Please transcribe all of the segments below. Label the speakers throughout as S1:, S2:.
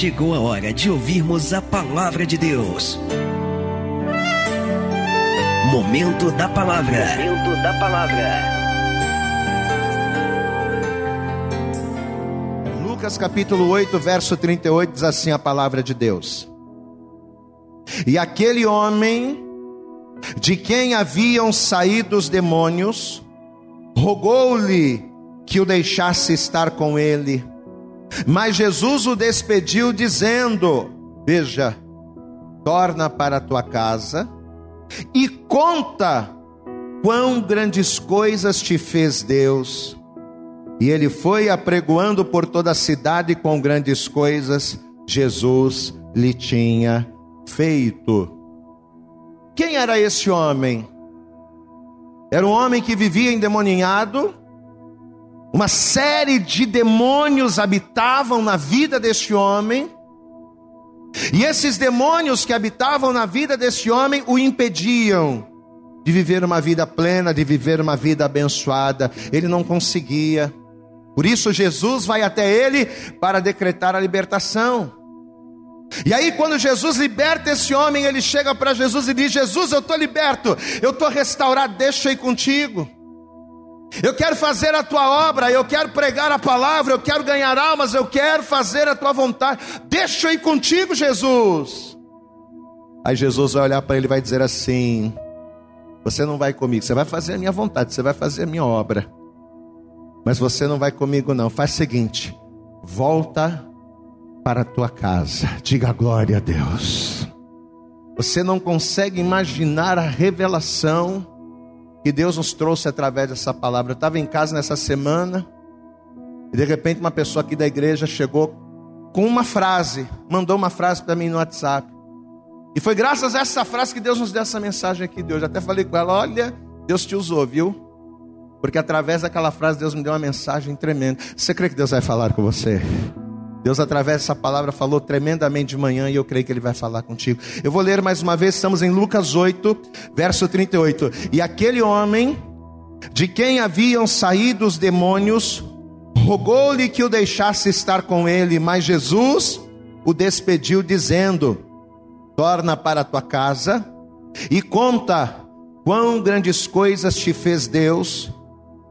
S1: chegou a hora de ouvirmos a palavra de Deus. Momento da palavra. Momento da palavra.
S2: Lucas capítulo 8, verso 38 diz assim a palavra de Deus. E aquele homem de quem haviam saído os demônios, rogou-lhe que o deixasse estar com ele. Mas Jesus o despediu, dizendo: Veja, torna para a tua casa e conta quão grandes coisas te fez Deus. E ele foi apregoando por toda a cidade com grandes coisas Jesus lhe tinha feito. Quem era esse homem? Era um homem que vivia endemoninhado, uma série de demônios habitavam na vida deste homem, e esses demônios que habitavam na vida desse homem o impediam de viver uma vida plena, de viver uma vida abençoada. Ele não conseguia. Por isso, Jesus vai até ele para decretar a libertação. E aí, quando Jesus liberta esse homem, ele chega para Jesus e diz: Jesus, eu estou liberto, eu estou restaurado, deixa eu ir contigo. Eu quero fazer a tua obra, eu quero pregar a palavra, eu quero ganhar almas, eu quero fazer a tua vontade. Deixa eu ir contigo, Jesus. Aí Jesus vai olhar para ele e vai dizer assim: Você não vai comigo, você vai fazer a minha vontade, você vai fazer a minha obra. Mas você não vai comigo, não. Faz o seguinte: volta para a tua casa. Diga glória a Deus. Você não consegue imaginar a revelação que Deus nos trouxe através dessa palavra. Eu estava em casa nessa semana e de repente uma pessoa aqui da igreja chegou com uma frase, mandou uma frase para mim no WhatsApp. E foi graças a essa frase que Deus nos deu essa mensagem aqui de hoje. Até falei com ela: olha, Deus te usou, viu? Porque através daquela frase Deus me deu uma mensagem tremenda. Você crê que Deus vai falar com você? Deus, através dessa palavra, falou tremendamente de manhã e eu creio que Ele vai falar contigo. Eu vou ler mais uma vez, estamos em Lucas 8, verso 38. E aquele homem, de quem haviam saído os demônios, rogou-lhe que o deixasse estar com ele, mas Jesus o despediu, dizendo: Torna para a tua casa e conta quão grandes coisas te fez Deus.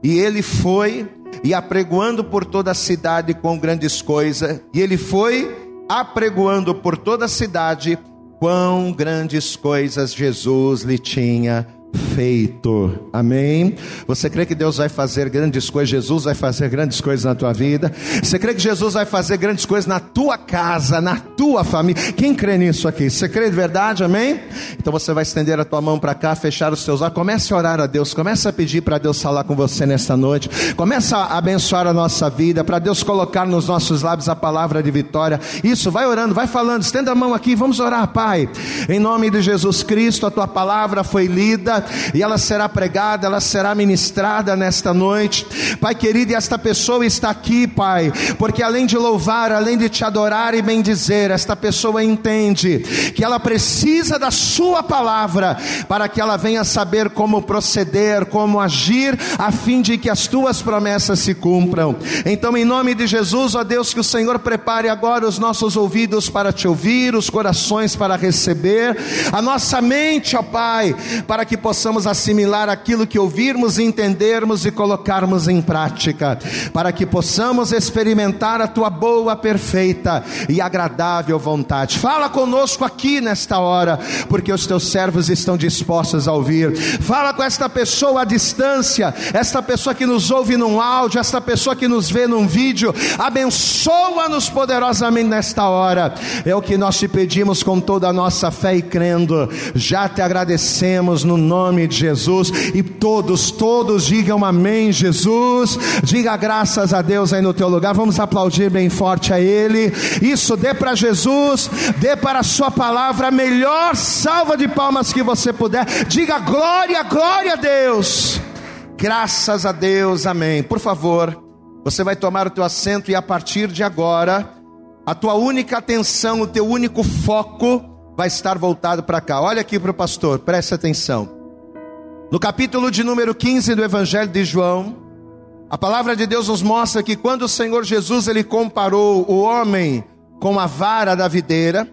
S2: E ele foi e apregoando por toda a cidade com grandes coisas. E ele foi apregoando por toda a cidade quão grandes coisas Jesus lhe tinha feito. Amém? Você crê que Deus vai fazer grandes coisas? Jesus vai fazer grandes coisas na tua vida? Você crê que Jesus vai fazer grandes coisas na tua casa, na tua família? Quem crê nisso aqui? Você crê de verdade? Amém? Então você vai estender a tua mão para cá, fechar os teus olhos, comece a orar a Deus, comece a pedir para Deus falar com você nesta noite. Comece a abençoar a nossa vida, para Deus colocar nos nossos lábios a palavra de vitória. Isso, vai orando, vai falando, estenda a mão aqui, vamos orar, Pai. Em nome de Jesus Cristo, a tua palavra foi lida e ela será pregada, ela será ministrada nesta noite. Pai querido, esta pessoa está aqui, Pai, porque além de louvar, além de te adorar e bendizer, esta pessoa entende que ela precisa da Sua palavra para que ela venha saber como proceder, como agir, a fim de que as tuas promessas se cumpram. Então, em nome de Jesus, ó Deus, que o Senhor prepare agora os nossos ouvidos para te ouvir, os corações para receber, a nossa mente, ó Pai, para que possamos assimilar aquilo que ouvirmos, entendermos e colocarmos em prática, para que possamos experimentar a tua boa, perfeita e agradável vontade. Fala conosco aqui nesta hora, porque os teus servos estão dispostos a ouvir. Fala com esta pessoa à distância, esta pessoa que nos ouve num áudio, esta pessoa que nos vê num vídeo. Abençoa-nos poderosamente nesta hora. É o que nós te pedimos com toda a nossa fé e crendo. Já te agradecemos no nome nome de Jesus. E todos, todos digam amém, Jesus. Diga graças a Deus aí no teu lugar. Vamos aplaudir bem forte a Ele. Isso, dê para Jesus, dê para a Sua palavra a melhor salva de palmas que você puder. Diga glória, glória a Deus. Graças a Deus, amém. Por favor, você vai tomar o teu assento e a partir de agora, a tua única atenção, o teu único foco vai estar voltado para cá. Olha aqui para o pastor, preste atenção. No capítulo de número 15 do Evangelho de João, a palavra de Deus nos mostra que quando o Senhor Jesus ele comparou o homem com a vara da videira.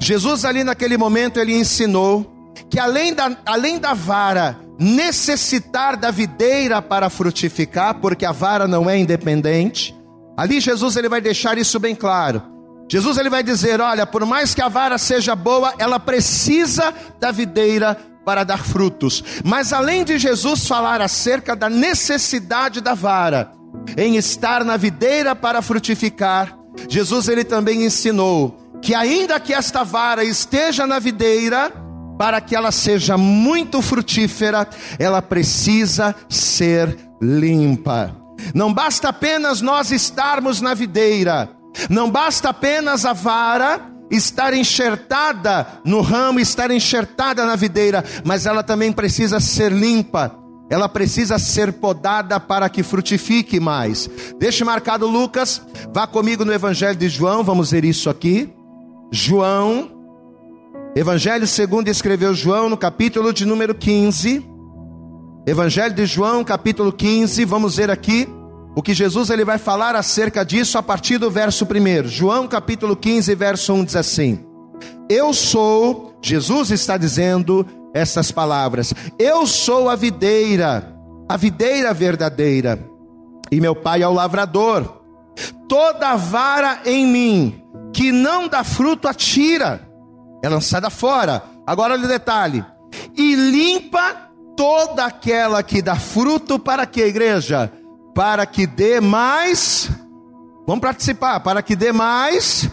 S2: Jesus, ali naquele momento, ele ensinou que além da, além da vara necessitar da videira para frutificar, porque a vara não é independente, ali Jesus ele vai deixar isso bem claro. Jesus ele vai dizer: olha, por mais que a vara seja boa, ela precisa da videira para dar frutos. Mas além de Jesus falar acerca da necessidade da vara em estar na videira para frutificar, Jesus ele também ensinou que ainda que esta vara esteja na videira, para que ela seja muito frutífera, ela precisa ser limpa. Não basta apenas nós estarmos na videira, não basta apenas a vara estar enxertada no ramo, estar enxertada na videira, mas ela também precisa ser limpa. Ela precisa ser podada para que frutifique mais. Deixe marcado Lucas, vá comigo no Evangelho de João, vamos ver isso aqui. João, Evangelho segundo escreveu João no capítulo de número 15. Evangelho de João, capítulo 15, vamos ver aqui o que Jesus ele vai falar acerca disso a partir do verso 1. João capítulo 15, verso 1 diz assim: Eu sou, Jesus está dizendo essas palavras: Eu sou a videira, a videira verdadeira, e meu pai é o lavrador. Toda vara em mim que não dá fruto atira, é lançada fora. Agora olha o detalhe: e limpa toda aquela que dá fruto para que igreja? para que dê mais. Vamos participar, para que dê mais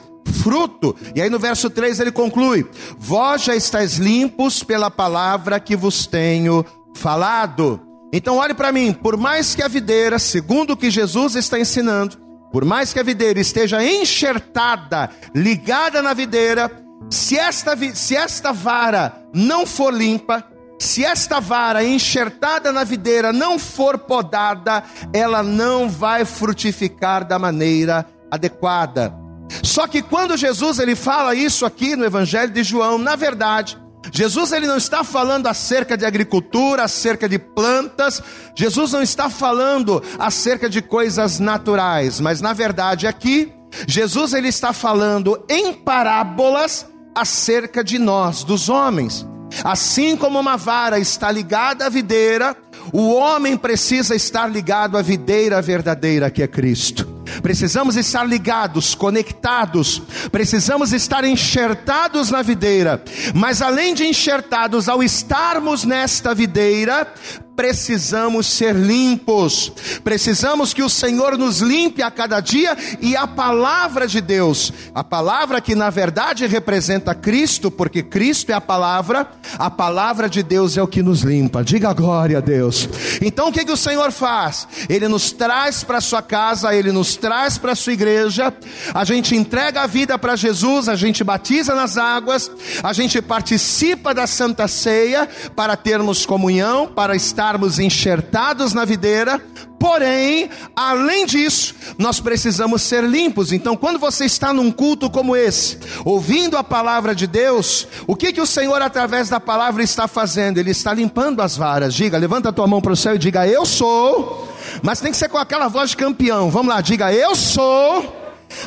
S2: fruto. E aí no verso 3 ele conclui: Vós já estáis limpos pela palavra que vos tenho falado. Então olhe para mim, por mais que a videira, segundo o que Jesus está ensinando, por mais que a videira esteja enxertada, ligada na videira, se esta, se esta vara não for limpa, se esta vara enxertada na videira não for podada, ela não vai frutificar da maneira adequada. Só que quando Jesus ele fala isso aqui no Evangelho de João, na verdade, Jesus ele não está falando acerca de agricultura, acerca de plantas, Jesus não está falando acerca de coisas naturais, mas na verdade aqui Jesus ele está falando em parábolas acerca de nós, dos homens. Assim como uma vara está ligada à videira, o homem precisa estar ligado à videira verdadeira que é Cristo. Precisamos estar ligados, conectados, precisamos estar enxertados na videira, mas além de enxertados, ao estarmos nesta videira, precisamos ser limpos, precisamos que o Senhor nos limpe a cada dia e a palavra de Deus, a palavra que na verdade representa Cristo, porque Cristo é a palavra, a palavra de Deus é o que nos limpa, diga glória a Deus. Então o que, que o Senhor faz? Ele nos traz para sua casa, ele nos traz para sua igreja, a gente entrega a vida para Jesus, a gente batiza nas águas, a gente participa da Santa Ceia para termos comunhão, para estar estarmos enxertados na videira, porém, além disso, nós precisamos ser limpos. Então, quando você está num culto como esse, ouvindo a palavra de Deus, o que que o Senhor através da palavra está fazendo? Ele está limpando as varas. Diga, levanta a tua mão para o céu e diga: "Eu sou". Mas tem que ser com aquela voz de campeão. Vamos lá, diga: "Eu sou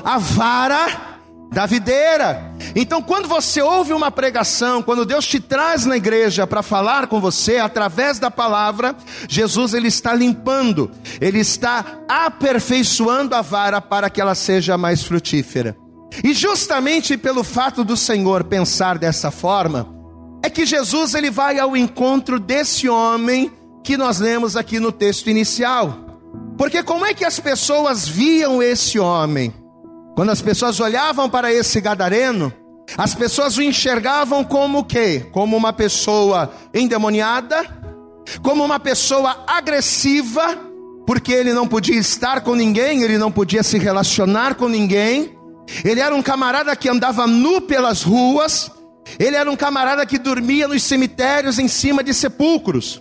S2: a vara da videira. Então, quando você ouve uma pregação, quando Deus te traz na igreja para falar com você através da palavra, Jesus ele está limpando, ele está aperfeiçoando a vara para que ela seja mais frutífera. E justamente pelo fato do Senhor pensar dessa forma, é que Jesus ele vai ao encontro desse homem que nós lemos aqui no texto inicial. Porque como é que as pessoas viam esse homem? Quando as pessoas olhavam para esse gadareno, as pessoas o enxergavam como o quê? Como uma pessoa endemoniada, como uma pessoa agressiva, porque ele não podia estar com ninguém, ele não podia se relacionar com ninguém. Ele era um camarada que andava nu pelas ruas, ele era um camarada que dormia nos cemitérios em cima de sepulcros.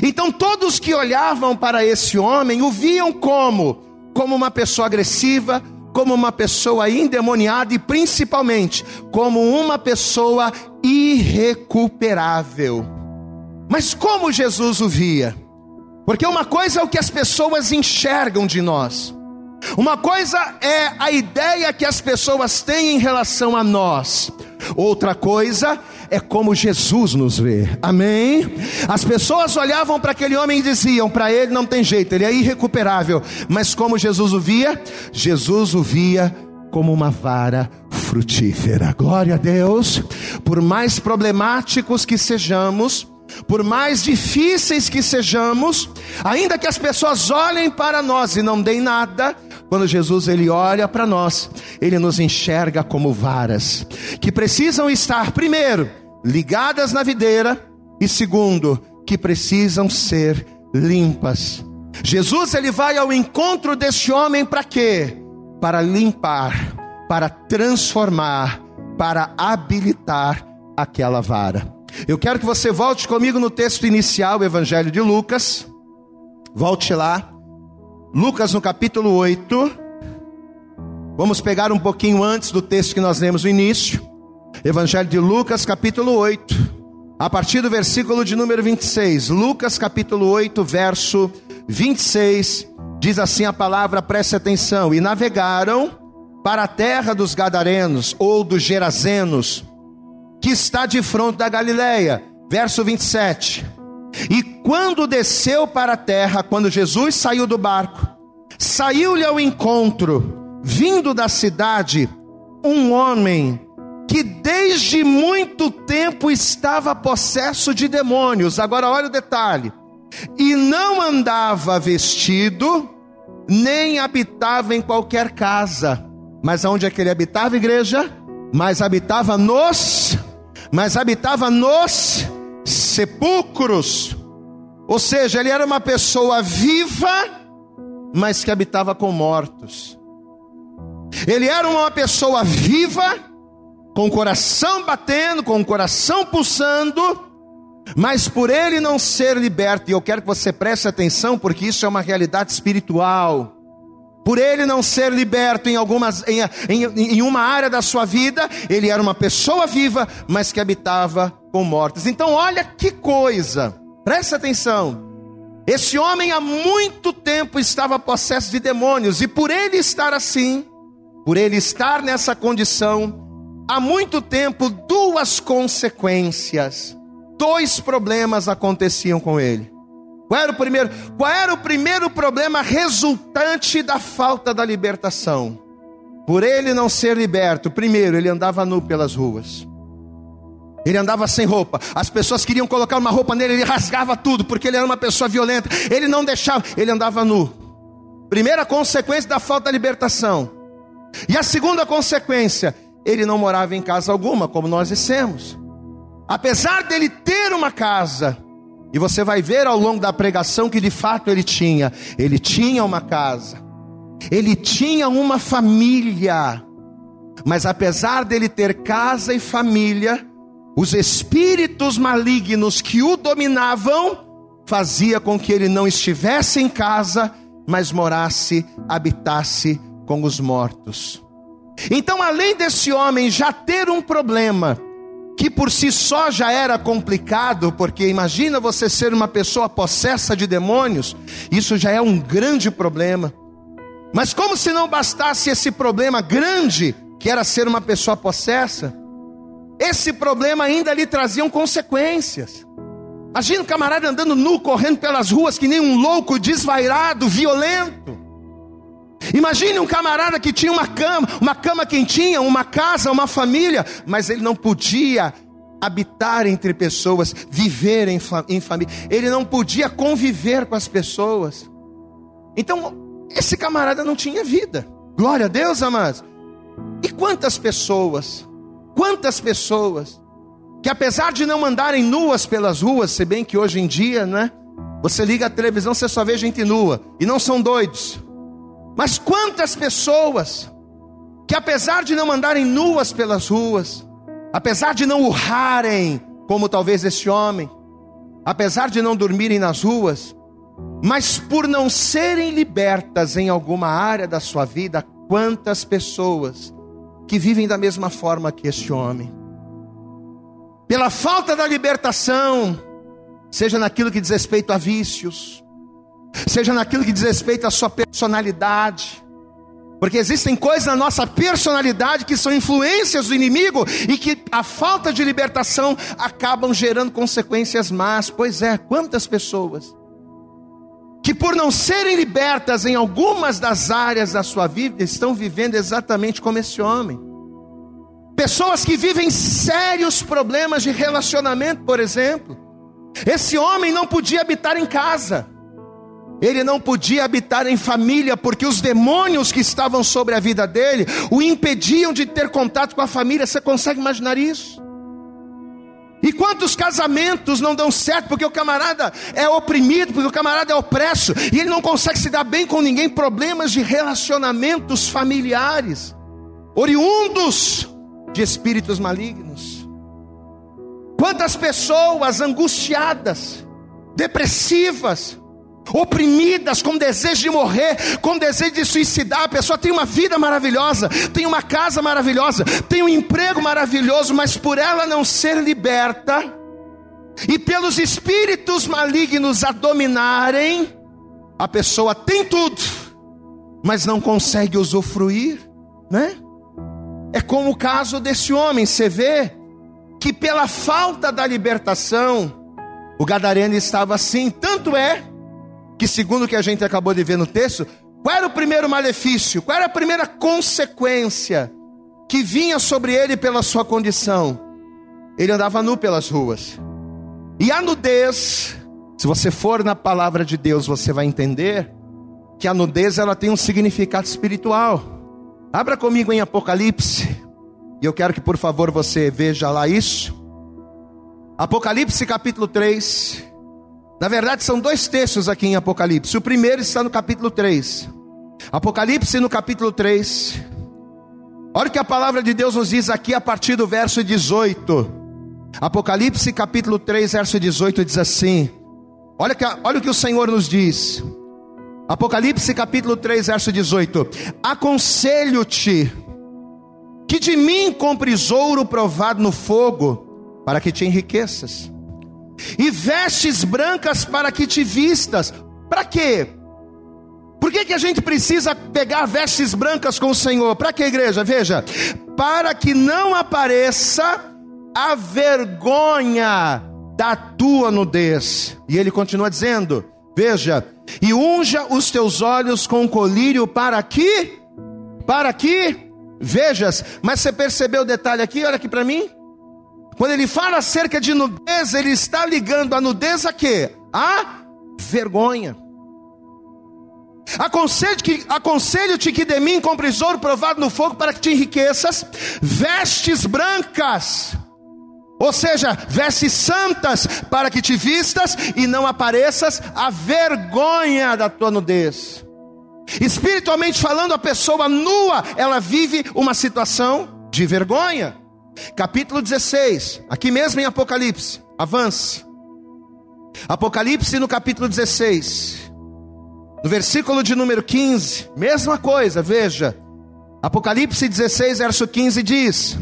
S2: Então todos que olhavam para esse homem o viam como como uma pessoa agressiva, como uma pessoa endemoniada e principalmente como uma pessoa irrecuperável. Mas como Jesus o via? Porque uma coisa é o que as pessoas enxergam de nós, Uma coisa é a ideia que as pessoas têm em relação a nós, outra coisa é como Jesus nos vê, amém? As pessoas olhavam para aquele homem e diziam: para ele não tem jeito, ele é irrecuperável, mas como Jesus o via? Jesus o via como uma vara frutífera, glória a Deus, por mais problemáticos que sejamos, por mais difíceis que sejamos, ainda que as pessoas olhem para nós e não deem nada, quando Jesus ele olha para nós, ele nos enxerga como varas que precisam estar primeiro ligadas na videira e segundo que precisam ser limpas. Jesus ele vai ao encontro deste homem para quê? Para limpar, para transformar, para habilitar aquela vara. Eu quero que você volte comigo no texto inicial, o Evangelho de Lucas. Volte lá. Lucas no capítulo 8. Vamos pegar um pouquinho antes do texto que nós lemos no início. Evangelho de Lucas, capítulo 8. A partir do versículo de número 26. Lucas, capítulo 8, verso 26. Diz assim a palavra, preste atenção. E navegaram para a terra dos Gadarenos ou dos Gerazenos que está de fronte da Galileia. Verso 27. E quando desceu para a terra, quando Jesus saiu do barco, saiu-lhe ao encontro, vindo da cidade, um homem que desde muito tempo estava possesso de demônios. Agora olha o detalhe. E não andava vestido, nem habitava em qualquer casa. Mas aonde é que ele habitava, igreja? Mas habitava nos mas habitava nos sepulcros. Ou seja, ele era uma pessoa viva, mas que habitava com mortos. Ele era uma pessoa viva, com o coração batendo, com o coração pulsando, mas por ele não ser liberto, e eu quero que você preste atenção, porque isso é uma realidade espiritual por ele não ser liberto em algumas em, em, em, uma área da sua vida, ele era uma pessoa viva, mas que habitava com mortos. Então, olha que coisa, presta atenção. Esse homem há muito tempo estava possesso de demônios, e por ele estar assim, por ele estar nessa condição, há muito tempo, duas consequências, dois problemas aconteciam com ele. Qual era o primeiro? Qual era o primeiro problema resultante da falta da libertação? Por ele não ser liberto, primeiro, ele andava nu pelas ruas. Ele andava sem roupa. As pessoas queriam colocar uma roupa nele, ele rasgava tudo, porque ele era uma pessoa violenta. Ele não deixava, ele andava nu. Primeira consequência da falta da libertação. E a segunda consequência, ele não morava em casa alguma, como nós dissemos. Apesar dele ter uma casa, e você vai ver ao longo da pregação que de fato ele tinha. Ele tinha uma casa. Ele tinha uma família. Mas apesar dele ter casa e família, os espíritos malignos que o dominavam fazia com que ele não estivesse em casa, mas morasse, habitasse com os mortos. Então, além desse homem já ter um problema, que por si só já era complicado, porque imagina você ser uma pessoa possessa de demônios, isso já é um grande problema. Mas como se não bastasse esse problema grande, que era ser uma pessoa possessa, esse problema ainda lhe traziam consequências. Imagina o camarada andando nu, correndo pelas ruas que nem um louco, desvairado, violento. Imagine um camarada que tinha uma cama, uma cama quentinha, uma casa, uma família, mas ele não podia habitar entre pessoas, viver em, em família. Ele não podia conviver com as pessoas. Então, esse camarada não tinha vida. Glória a Deus, amados. E quantas pessoas, quantas pessoas, que apesar de não andarem nuas pelas ruas, se bem que hoje em dia, né? Você liga a televisão, você só vê gente nua. E não são doidos. Mas quantas pessoas que apesar de não andarem nuas pelas ruas, apesar de não urrarem, como talvez esse homem, apesar de não dormirem nas ruas, mas por não serem libertas em alguma área da sua vida, quantas pessoas que vivem da mesma forma que este homem. Pela falta da libertação, seja naquilo que diz respeito a vícios, seja naquilo que diz respeito à sua personalidade, Porque existem coisas na nossa personalidade que são influências do inimigo e que a falta de libertação acabam gerando consequências más. Pois é, quantas pessoas que por não serem libertas em algumas das áreas da sua vida estão vivendo exatamente como esse homem. Pessoas que vivem sérios problemas de relacionamento, por exemplo. Esse homem não podia habitar em casa. Ele não podia habitar em família porque os demônios que estavam sobre a vida dele o impediam de ter contato com a família. Você consegue imaginar isso? E quantos casamentos não dão certo porque o camarada é oprimido, porque o camarada é opresso e ele não consegue se dar bem com ninguém? Problemas de relacionamentos familiares, oriundos de espíritos malignos. Quantas pessoas angustiadas, depressivas, oprimidas, com desejo de morrer, com desejo de suicidar. A pessoa tem uma vida maravilhosa, tem uma casa maravilhosa, tem um emprego maravilhoso, mas por ela não ser liberta e pelos espíritos malignos a dominarem, a pessoa tem tudo, mas não consegue usufruir, né? É como o caso desse homem, você vê que pela falta da libertação, o gadareno estava assim, tanto é que, segundo o que a gente acabou de ver no texto, qual era o primeiro malefício? Qual era a primeira consequência que vinha sobre ele pela sua condição? Ele andava nu pelas ruas. E a nudez, se você for na palavra de Deus, você vai entender que a nudez ela tem um significado espiritual. Abra comigo em Apocalipse, e eu quero que por favor você veja lá isso. Apocalipse capítulo 3, na verdade, são dois textos aqui em Apocalipse. O primeiro está no capítulo 3. Apocalipse no capítulo 3. Olha o que a palavra de Deus nos diz aqui a partir do verso 18. Apocalipse capítulo 3, verso 18 diz assim: Olha, que, olha o que o Senhor nos diz. Apocalipse capítulo 3, verso 18: Aconselho-te que de mim compres ouro provado no fogo, para que te enriqueças e vestes brancas para que te vistas. Para quê? Por que, que a gente precisa pegar vestes brancas com o Senhor? Para que, igreja? Veja, para que não apareça a vergonha da tua nudez. E ele continua dizendo: Veja, e unja os teus olhos com colírio para que, para que vejas. Mas você percebeu o detalhe aqui? Olha aqui para mim. Quando ele fala acerca de nudez, ele está ligando a nudez a quê? A vergonha. Aconselho-te que, de mim compres ouro provado no fogo para que te enriqueças, vestes brancas, ou seja, vestes santas para que te vistas e não apareças a vergonha da tua nudez. Espiritualmente falando, a pessoa nua, ela vive uma situação de vergonha. Capítulo 16, aqui mesmo em Apocalipse, avance. Apocalipse no capítulo 16, no versículo de número 15, mesma coisa, veja. Apocalipse 16, verso 15 diz: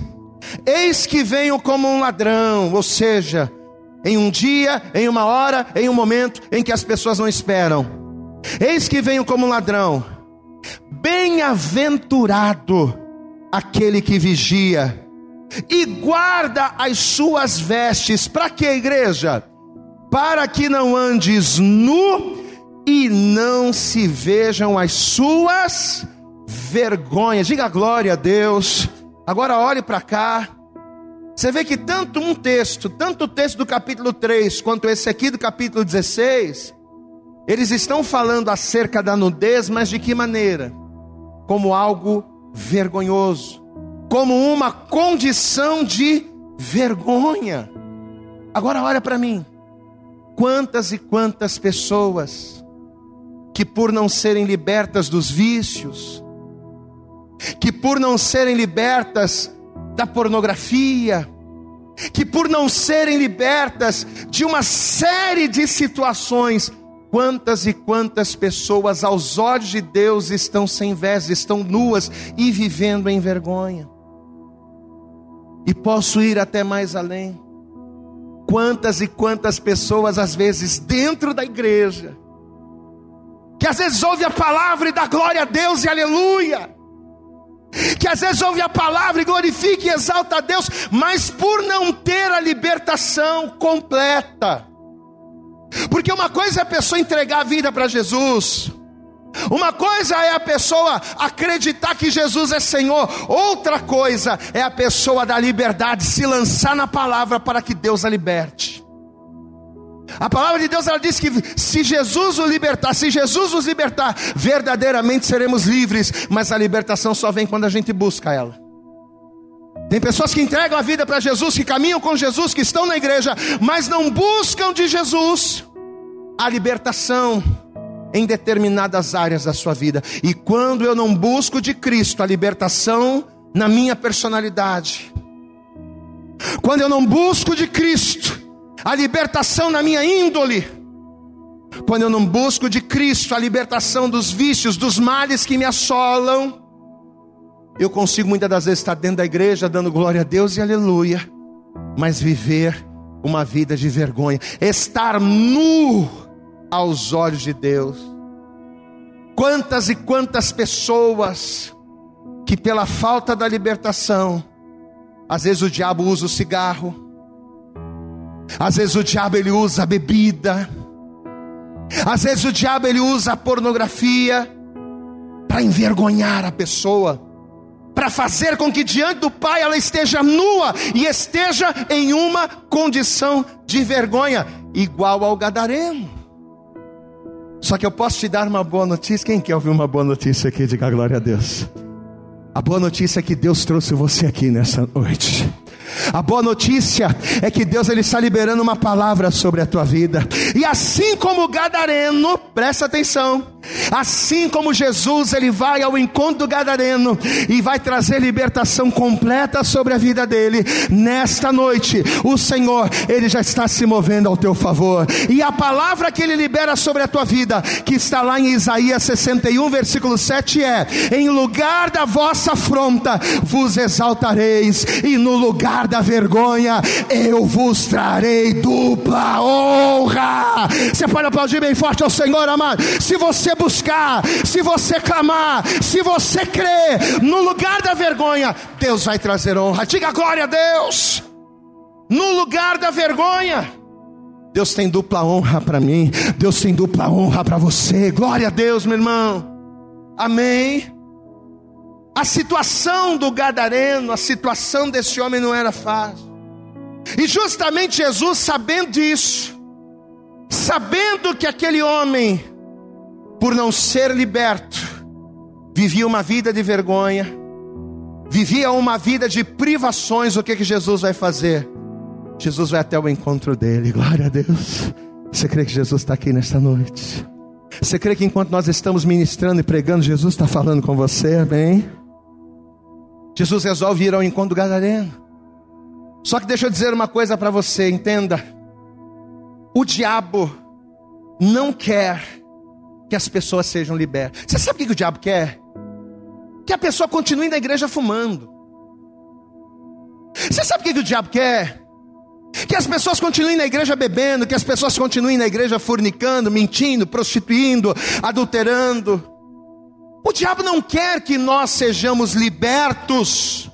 S2: Eis que venho como um ladrão, ou seja, em um dia, em uma hora, em um momento em que as pessoas não esperam. Eis que venho como um ladrão. Bem-aventurado aquele que vigia e guarda as suas vestes. Para que, igreja? Para que não andes nu e não se vejam as suas vergonhas. Diga glória a Deus. Agora olhe para cá. Você vê que tanto um texto, tanto o texto do capítulo 3, quanto esse aqui do capítulo 16, eles estão falando acerca da nudez, mas de que maneira? Como algo vergonhoso como uma condição de vergonha. Agora olha para mim. Quantas e quantas pessoas que por não serem libertas dos vícios, que por não serem libertas da pornografia, que por não serem libertas de uma série de situações, Quantas e quantas pessoas aos olhos de Deus estão sem vestes, estão nuas e vivendo em vergonha. E posso ir até mais além. Quantas e quantas pessoas, às vezes, dentro da igreja, que às vezes ouve a palavra e dá glória a Deus e aleluia, que às vezes ouve a palavra e glorifica e exalta a Deus, mas por não ter a libertação completa. Porque uma coisa é a pessoa entregar a vida para Jesus, uma coisa é a pessoa acreditar que Jesus é Senhor, outra coisa é a pessoa da liberdade se lançar na palavra para que Deus a liberte. A palavra de Deus ela diz que se Jesus o libertar, se Jesus nos libertar, verdadeiramente seremos livres, mas a libertação só vem quando a gente busca ela. Tem pessoas que entregam a vida para Jesus, que caminham com Jesus, que estão na igreja, mas não buscam de Jesus a libertação em determinadas áreas da sua vida. E quando eu não busco de Cristo a libertação na minha personalidade, quando eu não busco de Cristo a libertação na minha índole, quando eu não busco de Cristo a libertação dos vícios, dos males que me assolam, eu consigo muitas das vezes estar dentro da igreja dando glória a Deus e aleluia, mas viver uma vida de vergonha, estar nu aos olhos de Deus. Quantas e quantas pessoas que pela falta da libertação, às vezes o diabo usa o cigarro, às vezes o diabo ele usa a bebida, às vezes o diabo ele usa a pornografia para envergonhar a pessoa, para fazer com que diante do Pai ela esteja nua e esteja em uma condição de vergonha, igual ao gadareno. Só que eu posso te dar uma boa notícia. Quem quer ouvir uma boa notícia aqui? Diga glória a Deus. A boa notícia é que Deus trouxe você aqui nessa noite. A boa notícia é que Deus ele está liberando uma palavra sobre a tua vida. E assim como o gadareno, presta atenção, assim como Jesus ele vai ao encontro do gadareno e vai trazer libertação completa sobre a vida dele, nesta noite o Senhor ele já está se movendo ao teu favor. E a palavra que ele libera sobre a tua vida, que está lá em Isaías 61 versículo 7 é: em lugar da vossa afronta vos exaltareis e no lugar da vergonha, eu vos trarei dupla honra. Você pode aplaudir bem forte ao Senhor, amado. Se você buscar, se você clamar, se você crer, no lugar da vergonha, Deus vai trazer honra. Diga glória a Deus. No lugar da vergonha, Deus tem dupla honra para mim, Deus tem dupla honra para você. Glória a Deus, meu irmão. Amém. A situação do gadareno, a situação desse homem não era fácil. E justamente Jesus, sabendo disso, sabendo que aquele homem, por não ser liberto, vivia uma vida de vergonha, vivia uma vida de privações, o que que Jesus vai fazer? Jesus vai até o encontro dele, glória a Deus. Você crê que Jesus está aqui nesta noite? Você crê que enquanto nós estamos ministrando e pregando, Jesus está falando com você, amém? Jesus resolve ir ao encontro do Gadareno. Só que deixa eu dizer uma coisa para você, entenda. O diabo não quer que as pessoas sejam libertas. Você sabe o que o diabo quer? Que a pessoa continue na igreja fumando. Você sabe o que o diabo quer? Que as pessoas continuem na igreja bebendo, que as pessoas continuem na igreja fornicando, mentindo, prostituindo, adulterando. O diabo não quer que nós sejamos libertos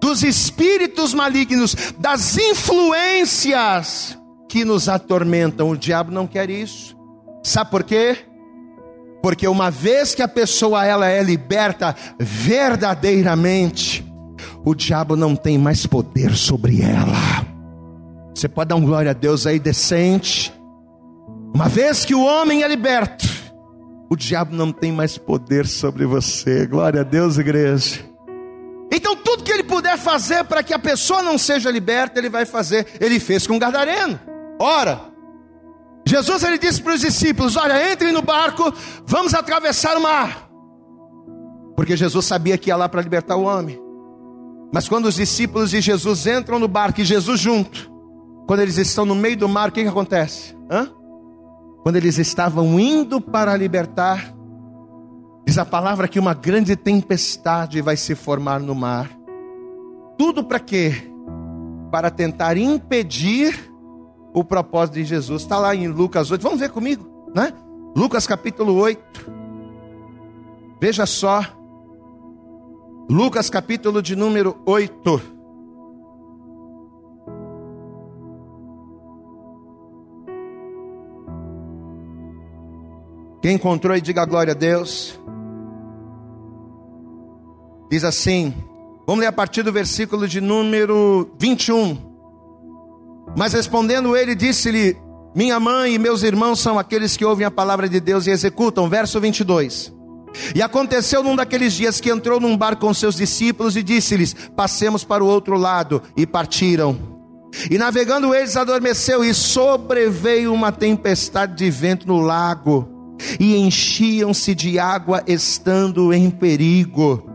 S2: dos espíritos malignos, das influências que nos atormentam. O diabo não quer isso. Sabe por quê? Porque uma vez que a pessoa ela é liberta verdadeiramente, o diabo não tem mais poder sobre ela. Você pode dar um glória a Deus aí decente. Uma vez que o homem é liberto, o diabo não tem mais poder sobre você. Glória a Deus, igreja. Então, tudo que ele puder fazer para que a pessoa não seja liberta, ele vai fazer. Ele fez com o Gadareno. Ora, Jesus ele disse para os discípulos: Olha, entrem no barco, vamos atravessar o mar. Porque Jesus sabia que ia lá para libertar o homem. Mas quando os discípulos de Jesus entram no barco e Jesus junto, quando eles estão no meio do mar, o que, que acontece? Hã? quando eles estavam indo para libertar, diz a palavra que uma grande tempestade vai se formar no mar. Tudo para quê? Para tentar impedir o propósito de Jesus. Está lá em Lucas 8. Vamos ver comigo, né? Lucas capítulo 8. Veja só. Lucas capítulo de número 8. Quem encontrou e diga glória a Deus. Diz assim, vamos ler a partir do versículo de número 21. Mas respondendo ele, disse-lhe: Minha mãe e meus irmãos são aqueles que ouvem a palavra de Deus e executam. Verso 22. E aconteceu num daqueles dias que entrou num barco com seus discípulos e disse-lhes: Passemos para o outro lado. E partiram. E navegando eles adormeceu, e sobreveio uma tempestade de vento no lago, e enchiam-se de água, estando em perigo.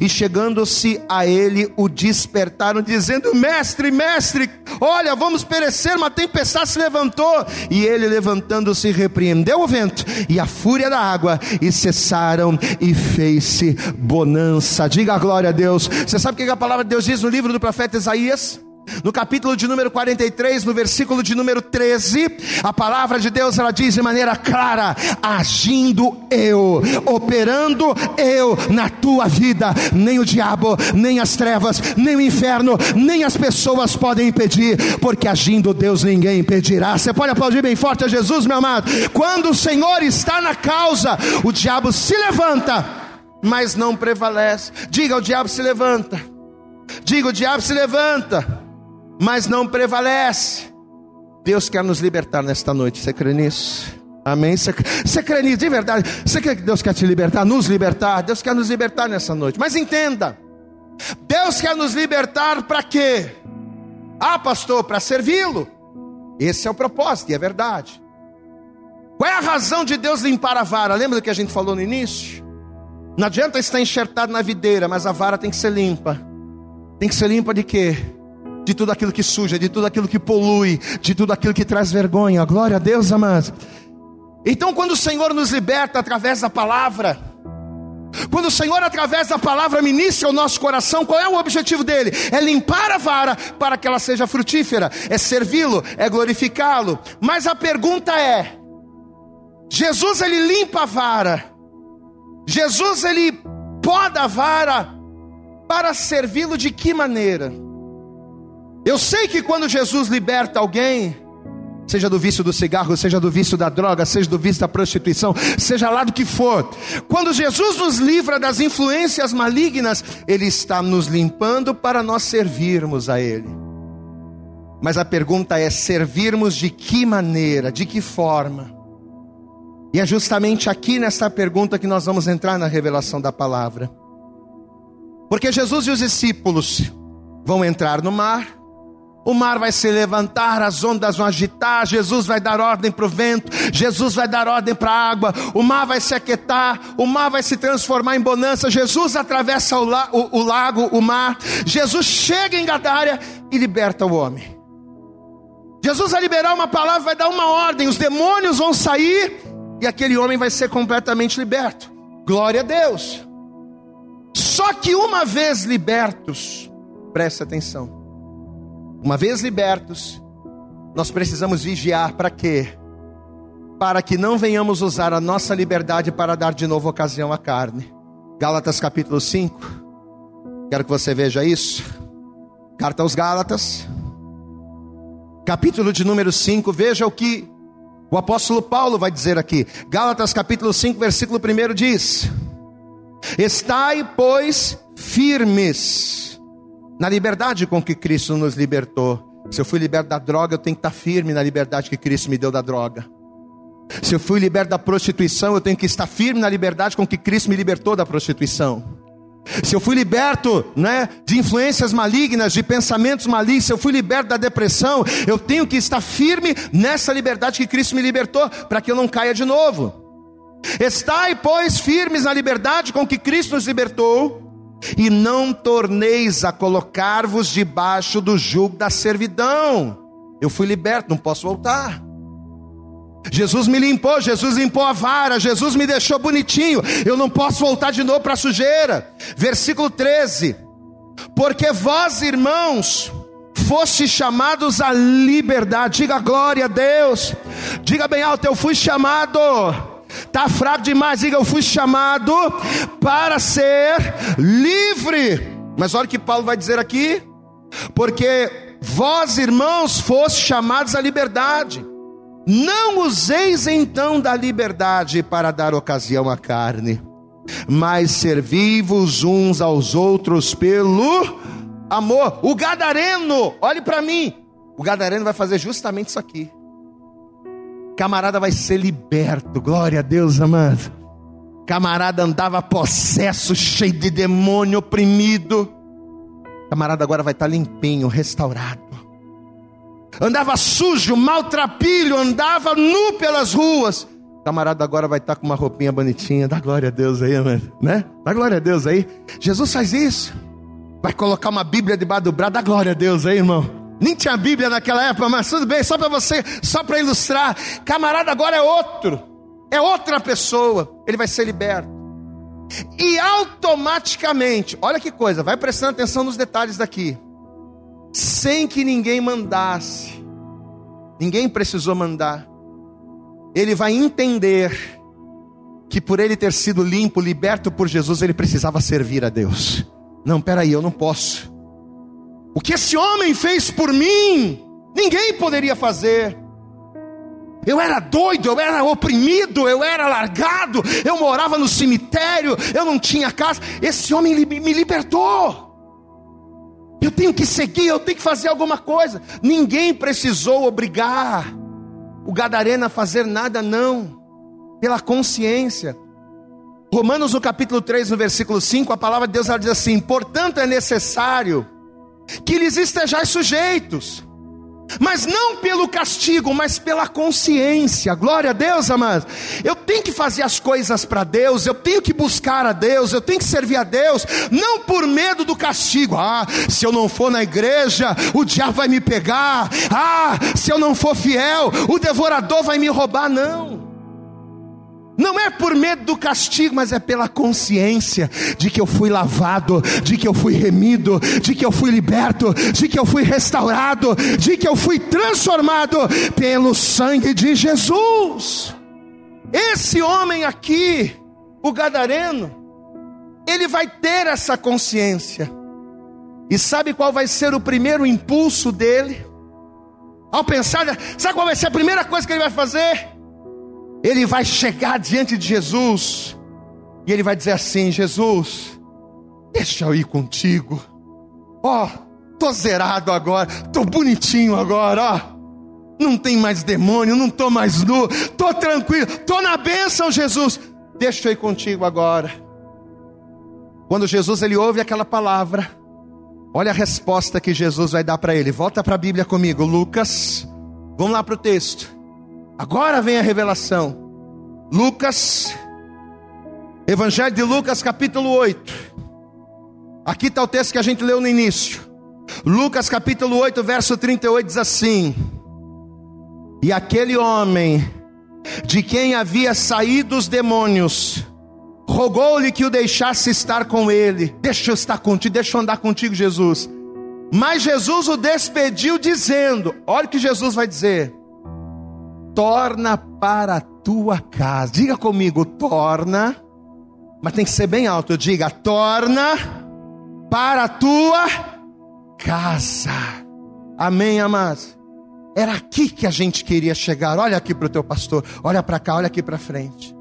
S2: E chegando-se a ele, o despertaram, dizendo: Mestre, mestre, olha, vamos perecer. Uma tempestade se levantou. E ele, levantando-se, repreendeu o vento e a fúria da água, e cessaram, e fez-se bonança. Diga a glória a Deus. Você sabe o que a palavra de Deus diz no livro do profeta Isaías? No capítulo de número 43, no versículo de número 13, a palavra de Deus ela diz de maneira clara: agindo eu, operando eu na tua vida, nem o diabo, nem as trevas, nem o inferno, nem as pessoas podem impedir, porque agindo Deus ninguém impedirá. Você pode aplaudir bem forte a Jesus, meu amado. Quando o Senhor está na causa, o diabo se levanta, mas não prevalece. Diga: o diabo se levanta. Diga: o diabo se levanta mas não prevalece. Deus quer nos libertar nesta noite, você crê nisso? Amém? Você, você crê nisso de verdade? Você crê que Deus quer te libertar, nos libertar? Deus quer nos libertar nessa noite. Mas entenda, Deus quer nos libertar para quê? Ah, pastor, para servi-lo. Esse é o propósito e é verdade. Qual é a razão de Deus limpar a vara? Lembra do que a gente falou no início? Não adianta estar enxertado na videira, mas a vara tem que ser limpa. Tem que ser limpa de quê? De tudo aquilo que suja, de tudo aquilo que polui, de tudo aquilo que traz vergonha. Glória a Deus, amados. Então, quando o Senhor nos liberta através da palavra, quando o Senhor, através da palavra, ministra o nosso coração, qual é o objetivo dele? É limpar a vara para que ela seja frutífera, é servi-lo, é glorificá-lo. Mas a pergunta é: Jesus ele limpa a vara, Jesus ele poda a vara para servi-lo de que maneira? Eu sei que quando Jesus liberta alguém, seja do vício do cigarro, seja do vício da droga, seja do vício da prostituição, seja lá do que for, quando Jesus nos livra das influências malignas, Ele está nos limpando para nós servirmos a Ele. Mas a pergunta é: servirmos de que maneira, de que forma? E é justamente aqui nesta pergunta que nós vamos entrar na revelação da palavra. Porque Jesus e os discípulos vão entrar no mar, o mar vai se levantar, as ondas vão agitar, Jesus vai dar ordem para o vento, Jesus vai dar ordem para a água, o mar vai se aquietar, o mar vai se transformar em bonança. Jesus atravessa o, la, o, o lago, o mar, Jesus chega em Gadária e liberta o homem. Jesus vai liberar uma palavra, vai dar uma ordem, os demônios vão sair e aquele homem vai ser completamente liberto. Glória a Deus. Só que uma vez libertos, preste atenção uma vez libertos, nós precisamos vigiar para quê? Para que não venhamos usar a nossa liberdade para dar de novo ocasião à carne. Gálatas capítulo 5. Quero que você veja isso. Carta aos Gálatas, capítulo de número 5. Veja o que o apóstolo Paulo vai dizer aqui. Gálatas capítulo 5, versículo 1 diz: Estai, pois, firmes na liberdade com que Cristo nos libertou. Se eu fui liberto da droga, eu tenho que estar firme na liberdade que Cristo me deu da droga. Se eu fui liberto da prostituição, eu tenho que estar firme na liberdade com que Cristo me libertou da prostituição. Se eu fui liberto né, de influências malignas, de pensamentos malignos, se eu fui liberto da depressão, eu tenho que estar firme nessa liberdade que Cristo me libertou, para que eu não caia de novo. Estai, pois, firmes na liberdade com que Cristo nos libertou, e não torneis a colocar-vos debaixo do jugo da servidão. Eu fui liberto, não posso voltar. Jesus me limpou, Jesus limpou a vara, Jesus me deixou bonitinho, eu não posso voltar de novo para a sujeira. Versículo 13: Porque vós, irmãos, foste chamados à liberdade, diga glória a Deus, diga bem alto, eu fui chamado Está fraco demais, diga, eu fui chamado para ser livre. Mas olha o que Paulo vai dizer aqui, porque vós, irmãos, foste chamados à liberdade. Não useis então da liberdade para dar ocasião à carne, mas servi-vos uns aos outros pelo amor. O gadareno, olhe para mim, o gadareno vai fazer justamente isso aqui camarada vai ser liberto. Glória a Deus, amado. Camarada andava possesso, cheio de demônio, oprimido. Camarada agora vai estar limpinho, restaurado. Andava sujo, maltrapilho, andava nu pelas ruas. Camarada agora vai estar com uma roupinha bonitinha. Dá glória a Deus aí, mano, né? Dá glória a Deus aí. Jesus faz isso. Vai colocar uma Bíblia debaixo do braço. Dá glória a Deus aí, irmão. Nem tinha Bíblia naquela época, mas tudo bem, só para você, só para ilustrar. Camarada agora é outro, é outra pessoa, ele vai ser liberto. E automaticamente, olha que coisa, vai prestando atenção nos detalhes daqui. Sem que ninguém mandasse, ninguém precisou mandar, ele vai entender que por ele ter sido limpo, liberto por Jesus, ele precisava servir a Deus. Não, peraí, eu não posso. O que esse homem fez por mim, ninguém poderia fazer. Eu era doido, eu era oprimido, eu era largado, eu morava no cemitério, eu não tinha casa. Esse homem me libertou. Eu tenho que seguir, eu tenho que fazer alguma coisa. Ninguém precisou obrigar o Gadareno a fazer nada, não, pela consciência. Romanos no capítulo 3, no versículo 5, a palavra de Deus diz assim: portanto é necessário que lhes estejais sujeitos, mas não pelo castigo, mas pela consciência. Glória a Deus, amados. Eu tenho que fazer as coisas para Deus, eu tenho que buscar a Deus, eu tenho que servir a Deus, não por medo do castigo. Ah, se eu não for na igreja, o diabo vai me pegar. Ah, se eu não for fiel, o devorador vai me roubar. Não. Não é por medo do castigo, mas é pela consciência de que eu fui lavado, de que eu fui remido, de que eu fui liberto, de que eu fui restaurado, de que eu fui transformado pelo sangue de Jesus. Esse homem aqui, o gadareno, ele vai ter essa consciência. E sabe qual vai ser o primeiro impulso dele? Ao pensar, sabe qual vai ser a primeira coisa que ele vai fazer? Ele vai chegar diante de Jesus e ele vai dizer assim: Jesus, deixa eu ir contigo. Ó, oh, tô zerado agora, tô bonitinho agora, ó. Não tem mais demônio, não tô mais nu, tô tranquilo, tô na bênção, Jesus. Deixa eu ir contigo agora. Quando Jesus ele ouve aquela palavra, olha a resposta que Jesus vai dar para ele. Volta para a Bíblia comigo, Lucas. Vamos lá para o texto. Agora vem a revelação. Lucas, Evangelho de Lucas, capítulo 8. Aqui está o texto que a gente leu no início. Lucas, capítulo 8, verso 38 diz assim: E aquele homem, de quem havia saído os demônios, rogou-lhe que o deixasse estar com ele. Deixa eu estar contigo, deixa eu andar contigo, Jesus. Mas Jesus o despediu, dizendo: Olha o que Jesus vai dizer torna para a tua casa. Diga comigo, torna. Mas tem que ser bem alto. Diga, torna para a tua casa. Amém, amados? Era aqui que a gente queria chegar. Olha aqui para o teu pastor. Olha para cá, olha aqui para frente.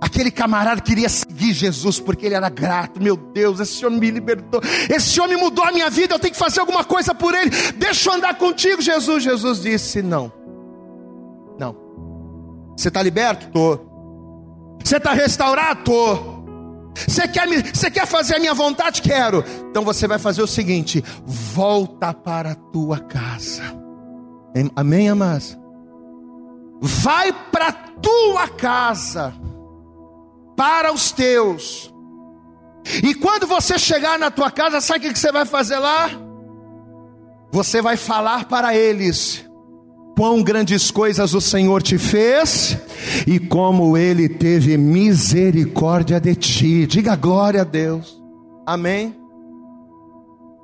S2: Aquele camarada queria seguir Jesus porque ele era grato. Meu Deus, esse homem me libertou. Esse homem mudou a minha vida. Eu tenho que fazer alguma coisa por ele. Deixa eu andar contigo, Jesus. Jesus disse: Não. Você está liberto? Tô. Você está restaurado? Tô. Você quer, me, você quer fazer a minha vontade? Quero. Então você vai fazer o seguinte: volta para a tua casa. Amém, amados? Vai para a tua casa, para os teus. E quando você chegar na tua casa, sabe o que você vai fazer lá? Você vai falar para eles quão grandes coisas o Senhor te fez e como ele teve misericórdia de ti. Diga glória a Deus. Amém.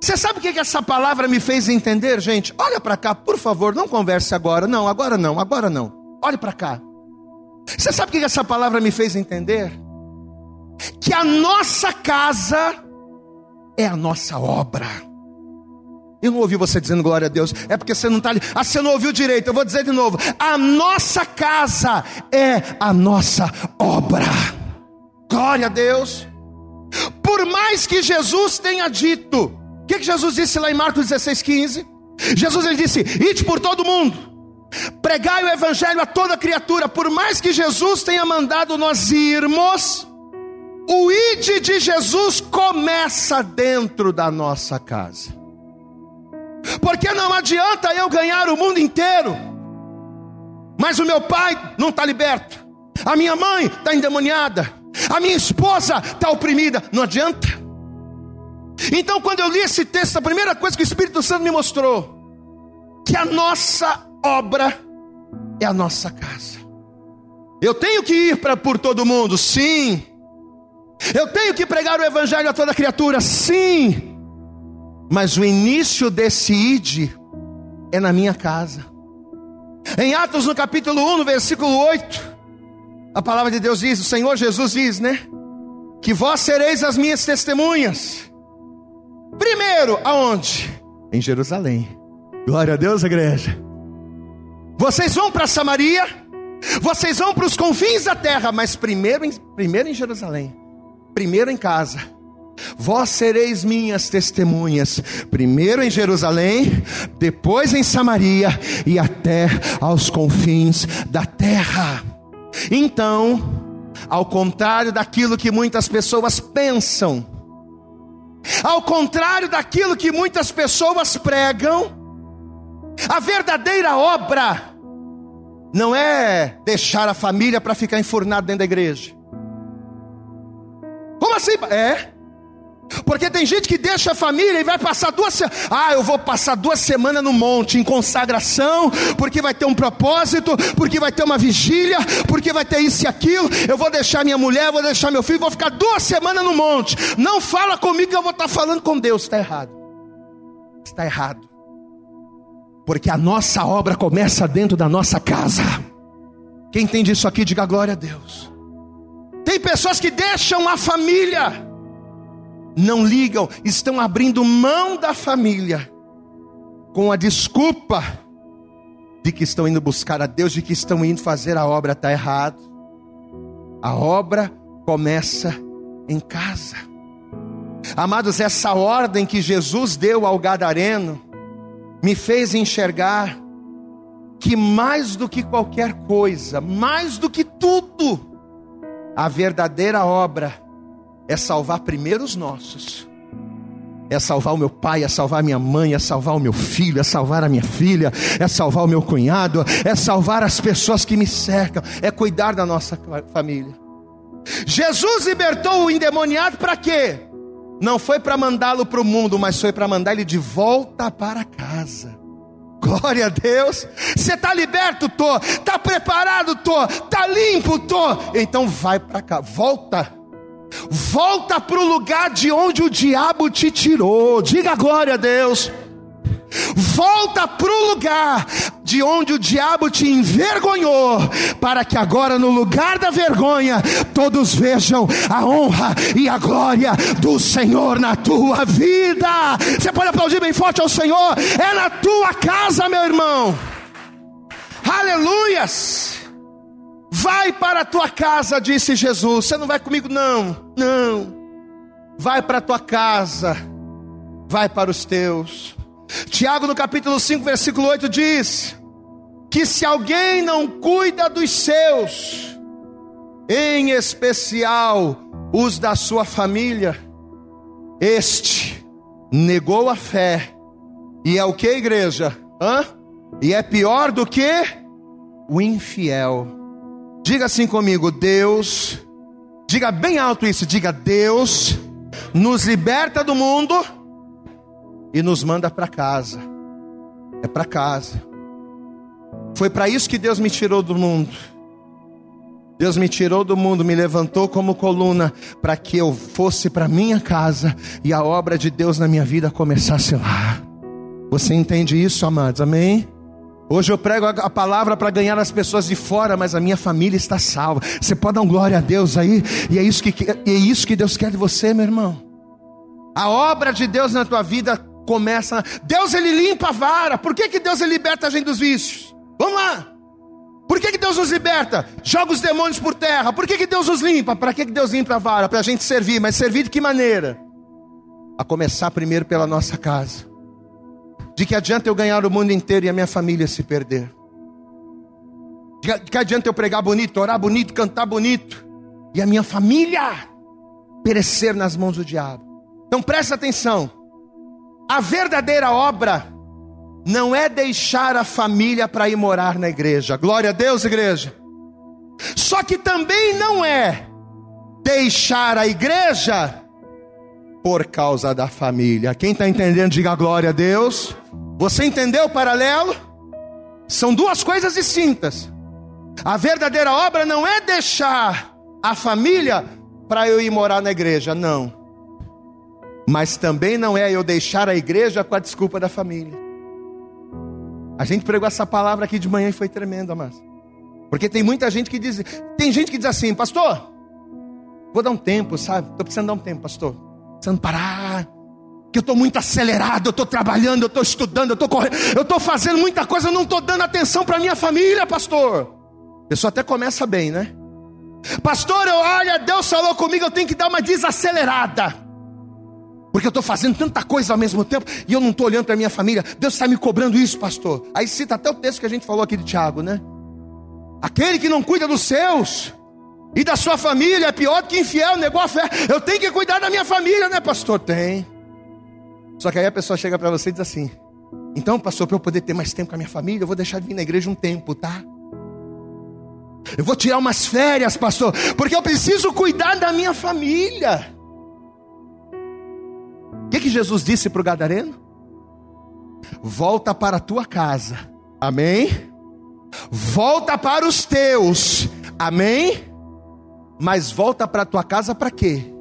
S2: Você sabe o que, essa palavra me fez entender, gente? Olha para cá, por favor, não converse agora. Não, agora não, agora não. Olhe para cá. Você sabe o que essa palavra me fez entender? Que a nossa casa é a nossa obra. Eu não ouvi você dizendo glória a Deus, é porque você não está ali. Ah, você não ouviu direito, eu vou dizer de novo. A nossa casa é a nossa obra. Glória a Deus. Por mais que Jesus tenha dito, o que, que Jesus disse lá em Marcos 16, 15? Jesus ele disse: Ide por todo mundo, pregai o evangelho a toda criatura. Por mais que Jesus tenha mandado nós irmos, o ide de Jesus começa dentro da nossa casa. Porque não adianta eu ganhar o mundo inteiro, mas o meu pai não está liberto, a minha mãe está endemoniada, a minha esposa está oprimida, não adianta. Então, quando eu li esse texto, a primeira coisa que o Espírito Santo me mostrou, que a nossa obra é a nossa casa. Eu tenho que ir para por todo mundo, sim. Eu tenho que pregar o evangelho a toda criatura, sim. Mas o início desse id é na minha casa. Em Atos no capítulo 1, no versículo 8, a palavra de Deus diz, o Senhor Jesus diz, né? Que vós sereis as minhas testemunhas. Primeiro, aonde? Em Jerusalém. Glória a Deus, igreja. Vocês vão para Samaria, vocês vão para os confins da terra, mas primeiro em, primeiro em Jerusalém, primeiro em casa Vós sereis minhas testemunhas, primeiro em Jerusalém, depois em Samaria e até aos confins da terra. Então, ao contrário daquilo que muitas pessoas pensam, ao contrário daquilo que muitas pessoas pregam, a verdadeira obra não é deixar a família para ficar enfurnado dentro da igreja. Como assim? É porque tem gente que deixa a família e vai passar duas semanas. Ah, eu vou passar duas semanas no monte em consagração, porque vai ter um propósito, porque vai ter uma vigília, porque vai ter isso e aquilo. Eu vou deixar minha mulher, vou deixar meu filho, vou ficar duas semanas no monte. Não fala comigo que eu vou estar falando com Deus. Está errado. Está errado. Porque a nossa obra começa dentro da nossa casa. Quem entende isso aqui, diga glória a Deus. Tem pessoas que deixam a família não ligam, estão abrindo mão da família com a desculpa de que estão indo buscar a Deus, de que estão indo fazer a obra, está errado. A obra começa em casa. Amados, essa ordem que Jesus deu ao Gadareno me fez enxergar que mais do que qualquer coisa, mais do que tudo, a verdadeira obra é salvar primeiro os nossos. É salvar o meu pai, é salvar minha mãe, é salvar o meu filho, é salvar a minha filha, é salvar o meu cunhado, é salvar as pessoas que me cercam, é cuidar da nossa família. Jesus libertou o endemoniado para quê? Não foi para mandá-lo para o mundo, mas foi para mandar ele de volta para casa. Glória a Deus. Você está liberto, tô. Está preparado, tô. Está limpo, tô. Então vai para cá, volta Volta para o lugar de onde o diabo te tirou. Diga glória a Deus. Volta para o lugar de onde o diabo te envergonhou, para que agora, no lugar da vergonha, todos vejam a honra e a glória do Senhor na tua vida. Você pode aplaudir bem forte ao Senhor, é na tua casa, meu irmão. Aleluias. Vai para a tua casa, disse Jesus. Você não vai comigo, não. Não. Vai para a tua casa. Vai para os teus. Tiago, no capítulo 5, versículo 8, diz: Que se alguém não cuida dos seus, em especial os da sua família, este negou a fé. E é o que, igreja? Hã? E é pior do que o infiel. Diga assim comigo: Deus, diga bem alto isso, diga: Deus nos liberta do mundo e nos manda para casa. É para casa. Foi para isso que Deus me tirou do mundo. Deus me tirou do mundo, me levantou como coluna para que eu fosse para minha casa e a obra de Deus na minha vida começasse lá. Você entende isso, amados? Amém? Hoje eu prego a palavra para ganhar as pessoas de fora, mas a minha família está salva. Você pode dar um glória a Deus aí, e é isso que, é isso que Deus quer de você, meu irmão. A obra de Deus na tua vida começa. Deus ele limpa a vara. Por que, que Deus ele liberta a gente dos vícios? Vamos lá. Por que, que Deus nos liberta? Joga os demônios por terra. Por que, que Deus nos limpa? Para que, que Deus limpa a vara? Para a gente servir. Mas servir de que maneira? A começar primeiro pela nossa casa. De que adianta eu ganhar o mundo inteiro e a minha família se perder? De que adianta eu pregar bonito, orar bonito, cantar bonito e a minha família perecer nas mãos do diabo? Então presta atenção. A verdadeira obra não é deixar a família para ir morar na igreja. Glória a Deus, igreja. Só que também não é deixar a igreja por causa da família. Quem está entendendo, diga glória a Deus. Você entendeu o paralelo? São duas coisas distintas. A verdadeira obra não é deixar a família para eu ir morar na igreja, não. Mas também não é eu deixar a igreja com a desculpa da família. A gente pregou essa palavra aqui de manhã e foi tremenda, mas. Porque tem muita gente que diz, tem gente que diz assim, pastor, vou dar um tempo, sabe? Estou precisando dar um tempo, pastor. Precisando parar que eu estou muito acelerado, eu estou trabalhando, eu estou estudando, eu estou correndo, eu estou fazendo muita coisa, eu não estou dando atenção para minha família, pastor. A pessoa até começa bem, né? Pastor, eu, olha, Deus falou comigo, eu tenho que dar uma desacelerada. Porque eu estou fazendo tanta coisa ao mesmo tempo e eu não estou olhando para minha família. Deus está me cobrando isso, pastor. Aí cita até o texto que a gente falou aqui de Tiago, né? Aquele que não cuida dos seus e da sua família é pior do que infiel, negou a fé. Eu tenho que cuidar da minha família, né, pastor? Tem. Só que aí a pessoa chega para você e diz assim: Então, pastor, para eu poder ter mais tempo com a minha família, eu vou deixar de vir na igreja um tempo, tá? Eu vou tirar umas férias, pastor, porque eu preciso cuidar da minha família. O que, que Jesus disse para o gadareno? Volta para a tua casa, amém? Volta para os teus, amém? Mas volta para tua casa para quê?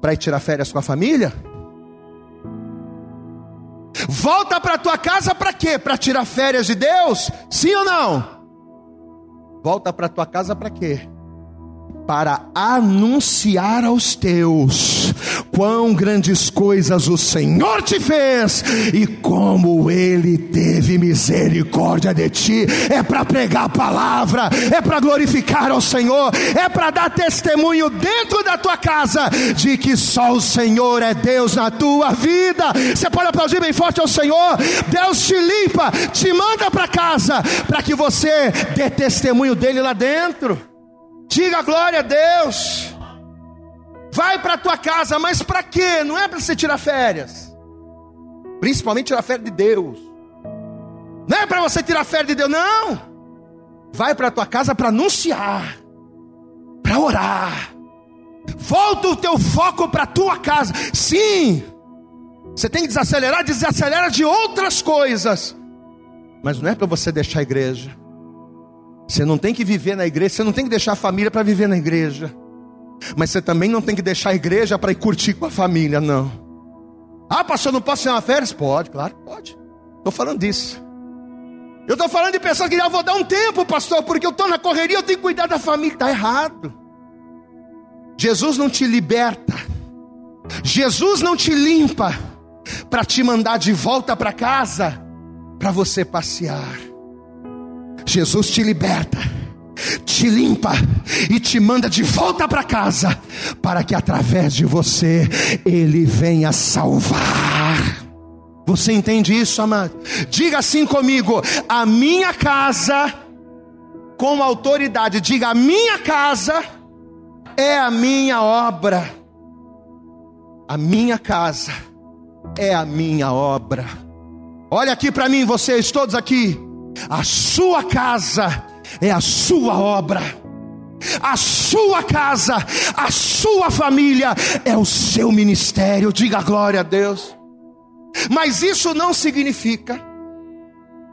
S2: Para ir tirar férias com a família? Volta para tua casa para quê? Para tirar férias de Deus? Sim ou não? Volta para tua casa para quê? Para anunciar aos teus quão grandes coisas o Senhor te fez e como ele teve misericórdia de ti. É para pregar a palavra, é para glorificar ao Senhor, é para dar testemunho dentro da tua casa de que só o Senhor é Deus na tua vida. Você pode aplaudir bem forte ao Senhor. Deus te limpa, te manda para casa para que você dê testemunho dele lá dentro. Diga glória a Deus. Vai para tua casa, mas para quê? Não é para você tirar férias. Principalmente tirar férias de Deus. Não é para você tirar férias de Deus, não. Vai para tua casa para anunciar, para orar. Volta o teu foco para tua casa. Sim. Você tem que desacelerar, desacelera de outras coisas. Mas não é para você deixar a igreja. Você não tem que viver na igreja, você não tem que deixar a família para viver na igreja. Mas você também não tem que deixar a igreja para ir curtir com a família, não. Ah, pastor, não posso ir uma férias? Pode, claro, pode. Estou falando disso. Eu estou falando de pessoas que já vou dar um tempo, pastor, porque eu estou na correria, eu tenho que cuidar da família. Está errado. Jesus não te liberta. Jesus não te limpa para te mandar de volta para casa para você passear. Jesus te liberta, te limpa e te manda de volta para casa, para que através de você Ele venha salvar. Você entende isso, amado? Diga assim comigo: a minha casa, com autoridade, diga: a minha casa é a minha obra. A minha casa é a minha obra. Olha aqui para mim, vocês todos aqui. A sua casa é a sua obra. A sua casa, a sua família é o seu ministério. Diga glória a Deus. Mas isso não significa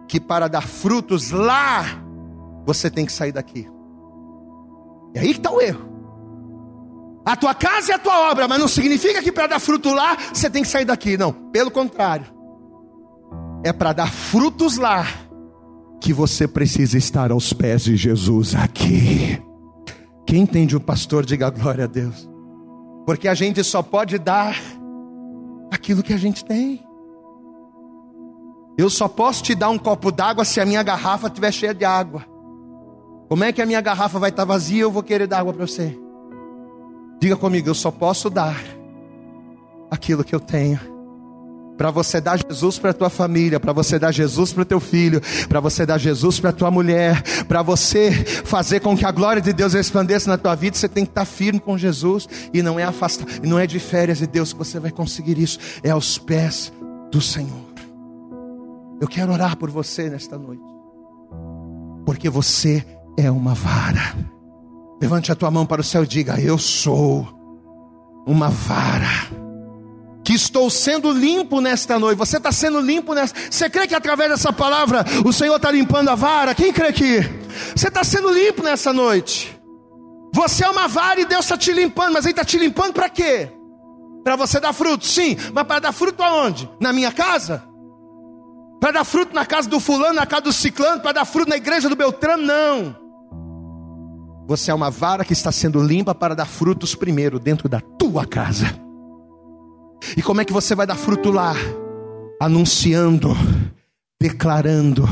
S2: que para dar frutos lá, você tem que sair daqui. E aí está o erro. A tua casa é a tua obra, mas não significa que para dar fruto lá, você tem que sair daqui. Não, pelo contrário. É para dar frutos lá que você precisa estar aos pés de Jesus aqui. Quem entende o pastor, diga glória a Deus. Porque a gente só pode dar aquilo que a gente tem. Eu só posso te dar um copo d'água se a minha garrafa estiver cheia de água. Como é que a minha garrafa vai estar vazia e eu vou querer dar água para você? Diga comigo, eu só posso dar aquilo que eu tenho. Para você dar Jesus para tua família, para você dar Jesus para o teu filho, para você dar Jesus para tua mulher, para você fazer com que a glória de Deus resplandeça na tua vida, você tem que estar firme com Jesus e não é afastar, não é de férias de Deus que você vai conseguir isso, é aos pés do Senhor. Eu quero orar por você nesta noite, porque você é uma vara. Levante a tua mão para o céu e diga: Eu sou uma vara. Que estou sendo limpo nesta noite. Você está sendo limpo nesta. Você crê que através dessa palavra o Senhor está limpando a vara? Quem crê que? Você está sendo limpo nessa noite. Você é uma vara e Deus está te limpando, mas Ele está te limpando para quê? Para você dar fruto, sim, mas para dar fruto aonde? Na minha casa? Para dar fruto na casa do fulano, na casa do ciclano, para dar fruto na igreja do Beltrano? Não. Você é uma vara que está sendo limpa para dar frutos primeiro dentro da tua casa. E como é que você vai dar fruto lá? Anunciando, declarando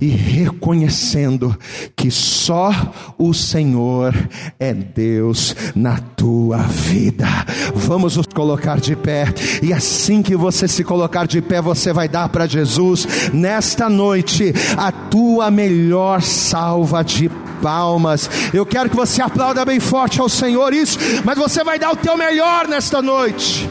S2: e reconhecendo que só o Senhor é Deus na tua vida. Vamos nos colocar de pé, e assim que você se colocar de pé, você vai dar para Jesus nesta noite a tua melhor salva de palmas. Eu quero que você aplauda bem forte ao Senhor isso, mas você vai dar o teu melhor nesta noite.